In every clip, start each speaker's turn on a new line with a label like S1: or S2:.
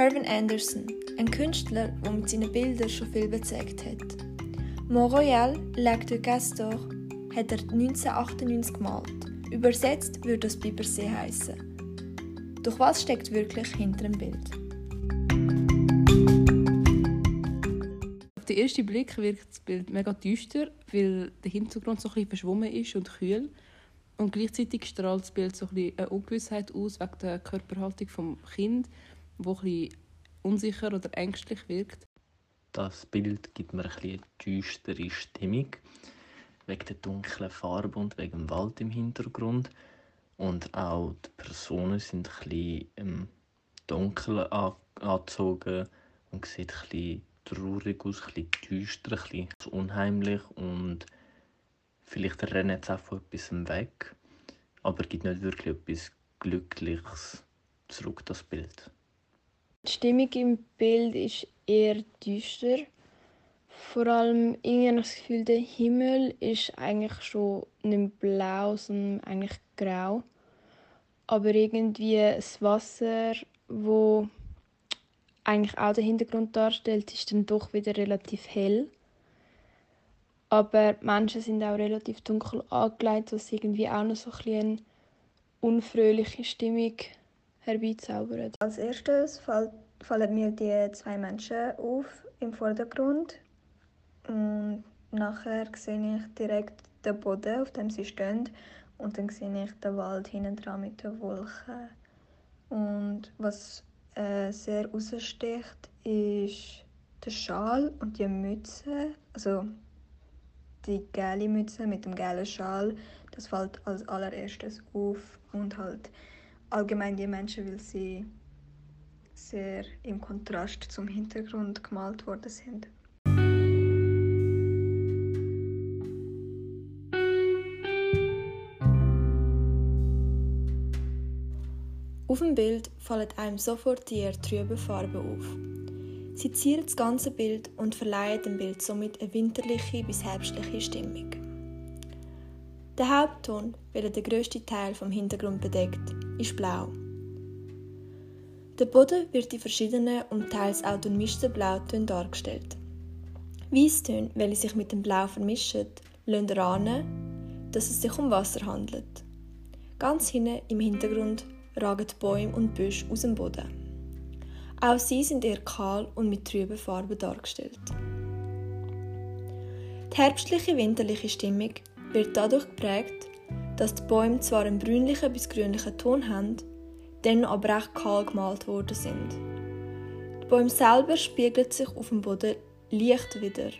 S1: Hervin Anderson, ein Künstler, der mit seinen Bildern schon viel bezeugt hat. Mont Royal, Lac de Castor, hat er 1998 gemalt. Übersetzt würde das Bibersee heißen. Doch was steckt wirklich hinter dem Bild?
S2: Auf den ersten Blick wirkt das Bild mega düster, weil der Hintergrund so ein bisschen verschwommen ist und kühl. Und gleichzeitig strahlt das Bild so ein bisschen eine Ungewissheit aus wegen der Körperhaltung des Kindes, wo ein unsicher oder ängstlich wirkt.
S3: Das Bild gibt mir ein bisschen düstere Stimmung, wegen der dunklen Farbe und wegen dem Wald im Hintergrund. Und auch die Personen sind ein bisschen ähm, dunkel angezogen und sieht bisschen traurig aus, bisschen düster, bisschen unheimlich und vielleicht rennen jetzt auch von etwas weg, aber es gibt nicht wirklich etwas Glückliches zurück, das Bild.
S4: Die Stimmung im Bild ist eher düster. Vor allem irgendwie das Gefühl, der Himmel ist eigentlich schon nicht blau, sondern eigentlich grau. Aber irgendwie das Wasser, wo eigentlich auch den Hintergrund darstellt, ist dann doch wieder relativ hell. Aber die Menschen sind auch relativ dunkel angelegt, was irgendwie auch noch so ein eine unfröhliche Stimmung herbeizaubert.
S5: Als erstes fallen mir die zwei Menschen auf im Vordergrund. Und nachher sehe ich direkt den Boden, auf dem sie stehen. Und dann sehe ich den Wald hinten dran mit den Wolken. Und was äh, sehr heraussticht, ist der Schal und die Mütze. Also die gelbe Mütze mit dem gelben Schal. Das fällt als allererstes auf. Und halt allgemein die Menschen, weil sie sehr im Kontrast zum Hintergrund gemalt worden sind.
S1: Auf dem Bild fallen einem sofort die eher trüben Farben auf. Sie zieren das ganze Bild und verleihen dem Bild somit eine winterliche bis herbstliche Stimmung. Der Hauptton, welcher den grössten Teil vom Hintergrund bedeckt, ist blau. Der Boden wird in verschiedenen und teils auch durchmischten Blautönen dargestellt. Weisstöne, welche sich mit dem Blau vermischen, lassen erahnen, dass es sich um Wasser handelt. Ganz hinten im Hintergrund ragen Bäume und Büsche aus dem Boden. Auch sie sind eher kahl und mit trüben Farben dargestellt. Die herbstliche winterliche Stimmung wird dadurch geprägt, dass die Bäume zwar einen brünlichen bis grünlichen Ton haben, dann aber recht kahl gemalt worden sind. Die Bäume selber spiegeln sich auf dem Boden leicht wieder.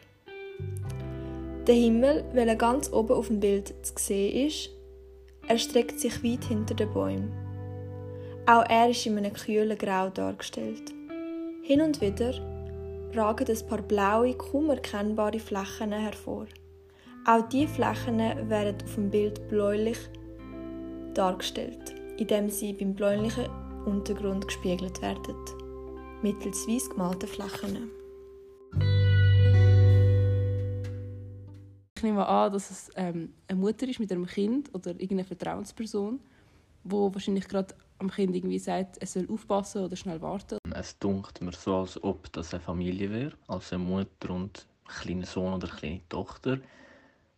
S1: Der Himmel, welcher ganz oben auf dem Bild zu sehen ist, erstreckt sich weit hinter den Bäumen. Auch er ist in einem kühlen Grau dargestellt. Hin und wieder ragen ein paar blaue, kaum erkennbare Flächen hervor. Auch diese Flächen werden auf dem Bild bläulich dargestellt, indem sie beim bläulichen Untergrund gespiegelt werden, mittels weiß gemalten Flächen.
S2: Ich nehme an, dass es ähm, eine Mutter ist mit einem Kind oder irgendeine Vertrauensperson, wo wahrscheinlich gerade am Kind irgendwie sagt, es soll aufpassen oder schnell warten.
S3: Es dunkt mir so, als ob das eine Familie wäre, als eine Mutter und ein kleiner Sohn oder eine kleine Tochter,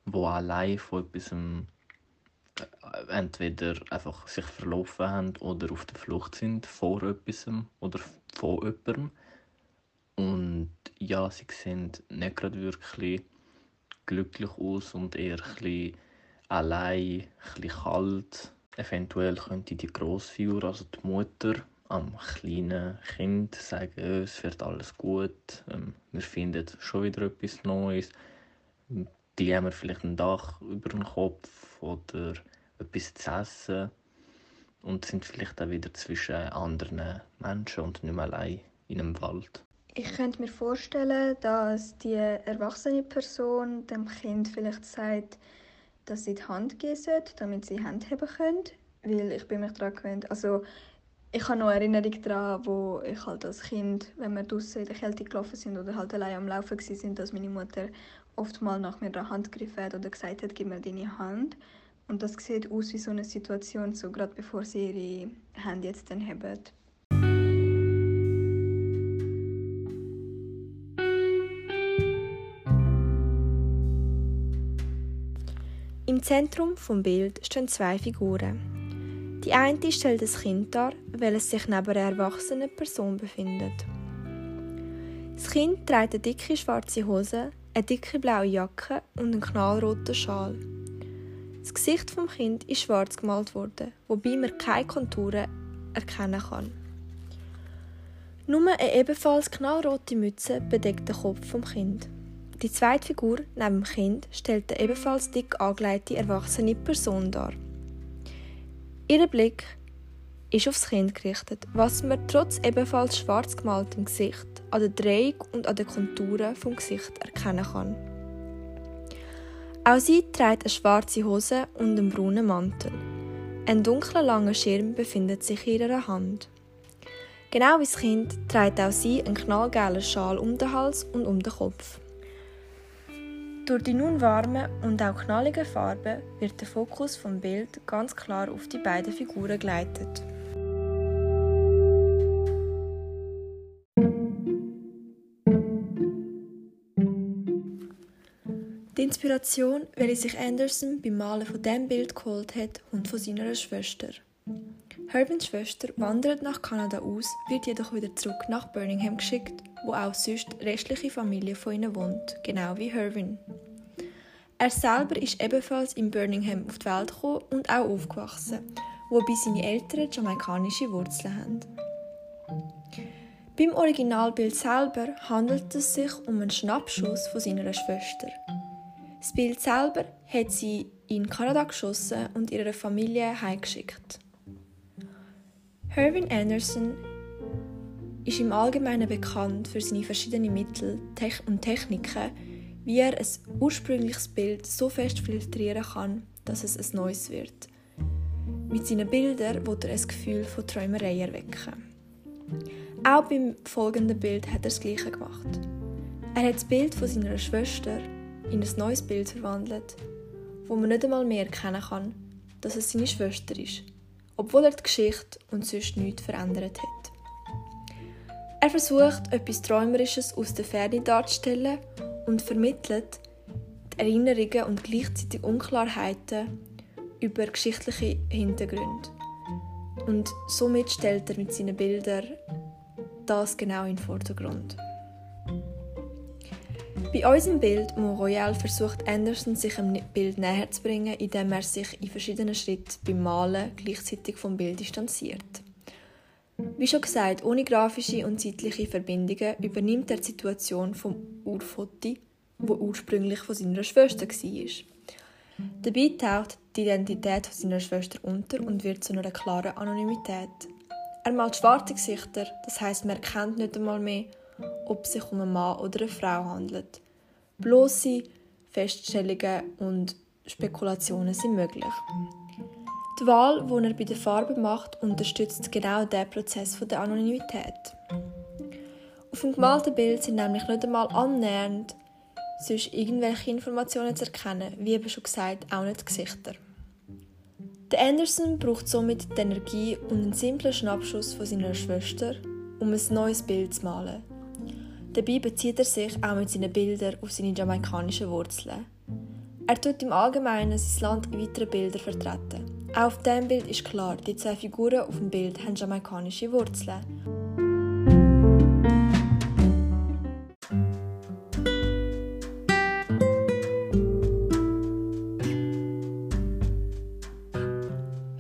S3: wo allein von etwas äh, entweder einfach sich verlaufen haben oder auf der Flucht sind vor etwas oder von jemandem. Und ja, sie sehen nicht gerade wirklich glücklich aus und eher ein allein, ein kalt Eventuell könnte die Grossfigur, also die Mutter, am kleinen Kind sagen, es wird alles gut, ähm, wir finden schon wieder etwas Neues. Die haben wir vielleicht ein Dach über dem Kopf oder etwas zu essen und sind vielleicht auch wieder zwischen anderen Menschen und nicht mehr allein in einem Wald.
S5: Ich könnte mir vorstellen, dass die erwachsene Person dem Kind vielleicht sagt, dass sie die Hand geben sollte, damit sie Hand haben können. Weil ich bin mich daran gewöhnt. Also, ich habe noch Erinnerung daran, wo ich halt als Kind, wenn wir draußen in der Kälte gelaufen sind oder halt allein am Laufen sind, dass meine Mutter oftmals nach mir eine Hand gegriffen hat oder gesagt hat, gib mir deine Hand. Und das sieht aus wie so eine Situation, so gerade bevor sie ihre Hand jetzt dann haben.
S1: Im Zentrum vom Bild stehen zwei Figuren. Die eine stellt ein Kind dar, weil es sich neben einer erwachsenen Person befindet. Das Kind trägt eine dicke schwarze Hose, eine dicke blaue Jacke und einen knallroten Schal. Das Gesicht vom Kind ist schwarz gemalt worden, wobei man keine Konturen erkennen kann. Nur eine ebenfalls knallrote Mütze bedeckt den Kopf vom Kind. Die zweite Figur neben dem Kind stellt eine ebenfalls dick angelegte erwachsene Person dar. Ihr Blick ist aufs Kind gerichtet, was man trotz ebenfalls schwarz gemaltem Gesicht an der Drehung und an den Konturen vom Gesicht erkennen kann. Auch sie trägt eine schwarze Hose und einen braunen Mantel. Ein dunkler langer Schirm befindet sich in ihrer Hand. Genau wie das Kind trägt auch sie einen knallgelben Schal um den Hals und um den Kopf. Durch die nun warmen und auch knalligen Farben wird der Fokus vom Bild ganz klar auf die beiden Figuren geleitet. Die Inspiration, welche sich Anderson beim Malen von diesem Bild geholt hat, kommt von seiner Schwester. Hervins Schwester wandert nach Kanada aus, wird jedoch wieder zurück nach Birmingham geschickt, wo auch sonst die restliche Familie von ihnen wohnt, genau wie Hervin. Er selber ist ebenfalls in Birmingham auf die Welt gekommen und auch aufgewachsen, wobei seine Eltern jamaikanische Wurzeln haben. Beim Originalbild selber handelt es sich um einen Schnappschuss von seiner Schwester. Das Bild selber hat sie in Kanada geschossen und ihrer Familie heimgeschickt. Hervin Anderson ist im Allgemeinen bekannt für seine verschiedenen Mittel und Techniken, wie er ein ursprüngliches Bild so fest filtrieren kann, dass es ein neues wird. Mit seinen Bildern will er ein Gefühl von Träumerei erwecken. Auch beim folgenden Bild hat er das Gleiche gemacht. Er hat das Bild von seiner Schwester in ein neues Bild verwandelt, wo man nicht einmal mehr erkennen kann, dass es seine Schwester ist, obwohl er die Geschichte und sonst nichts verändert hat. Er versucht, etwas Träumerisches aus der Ferne darzustellen und vermittelt die Erinnerungen und gleichzeitig Unklarheiten über geschichtliche Hintergründe. Und somit stellt er mit seinen Bildern das genau in den Vordergrund. Bei unserem Bild Mont Royal versucht Anderson sich dem Bild näher zu bringen, indem er sich in verschiedenen Schritten beim Malen gleichzeitig vom Bild distanziert. Wie schon gesagt, ohne grafische und zeitliche Verbindungen übernimmt er die Situation vom Urfoto, wo ursprünglich von seiner Schwester war. Dabei taucht die Identität von seiner Schwester unter und wird zu einer klaren Anonymität. Er malt schwarze Gesichter, das heißt, man erkennt nicht einmal mehr, ob es sich um einen Mann oder eine Frau handelt. Bloße Feststellungen und Spekulationen sind möglich. Die Wahl, die er bei der Farbe macht, unterstützt genau diesen Prozess der Anonymität. Auf dem gemalten Bild sind nämlich nicht einmal annähernd sonst irgendwelche Informationen zu erkennen, wie eben schon gesagt, auch nicht Gesichter. Der Anderson braucht somit die Energie und einen simplen Schnappschuss von seiner Schwester, um ein neues Bild zu malen. Dabei bezieht er sich auch mit seinen Bildern auf seine jamaikanischen Wurzeln. Er tut im Allgemeinen sein Land in weiteren Bildern vertreten. Auch auf diesem Bild ist klar, die zwei Figuren auf dem Bild haben jamaikanische Wurzeln.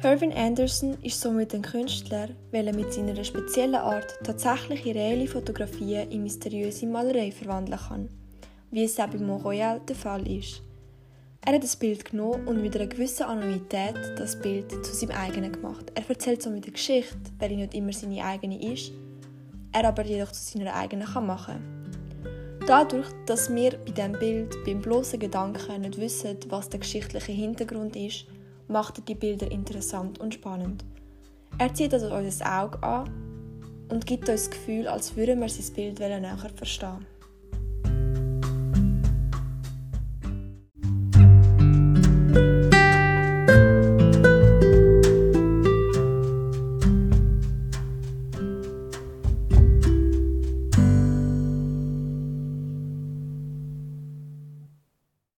S1: Irvin Anderson ist somit ein Künstler, der mit seiner speziellen Art tatsächliche reelle Fotografien in mysteriöse Malerei verwandeln kann, wie es auch bei Mont Royal der Fall ist. Er hat das Bild genommen und mit einer gewissen Anonymität das Bild zu seinem eigenen gemacht. Er erzählt somit eine Geschichte, welche nicht immer seine eigene ist, er aber jedoch zu seiner eigenen kann machen Dadurch, dass wir bei diesem Bild beim bloßen Gedanken nicht wissen, was der geschichtliche Hintergrund ist, macht er die Bilder interessant und spannend. Er zieht also unser Auge an und gibt uns das Gefühl, als würden wir sein Bild näher verstehen.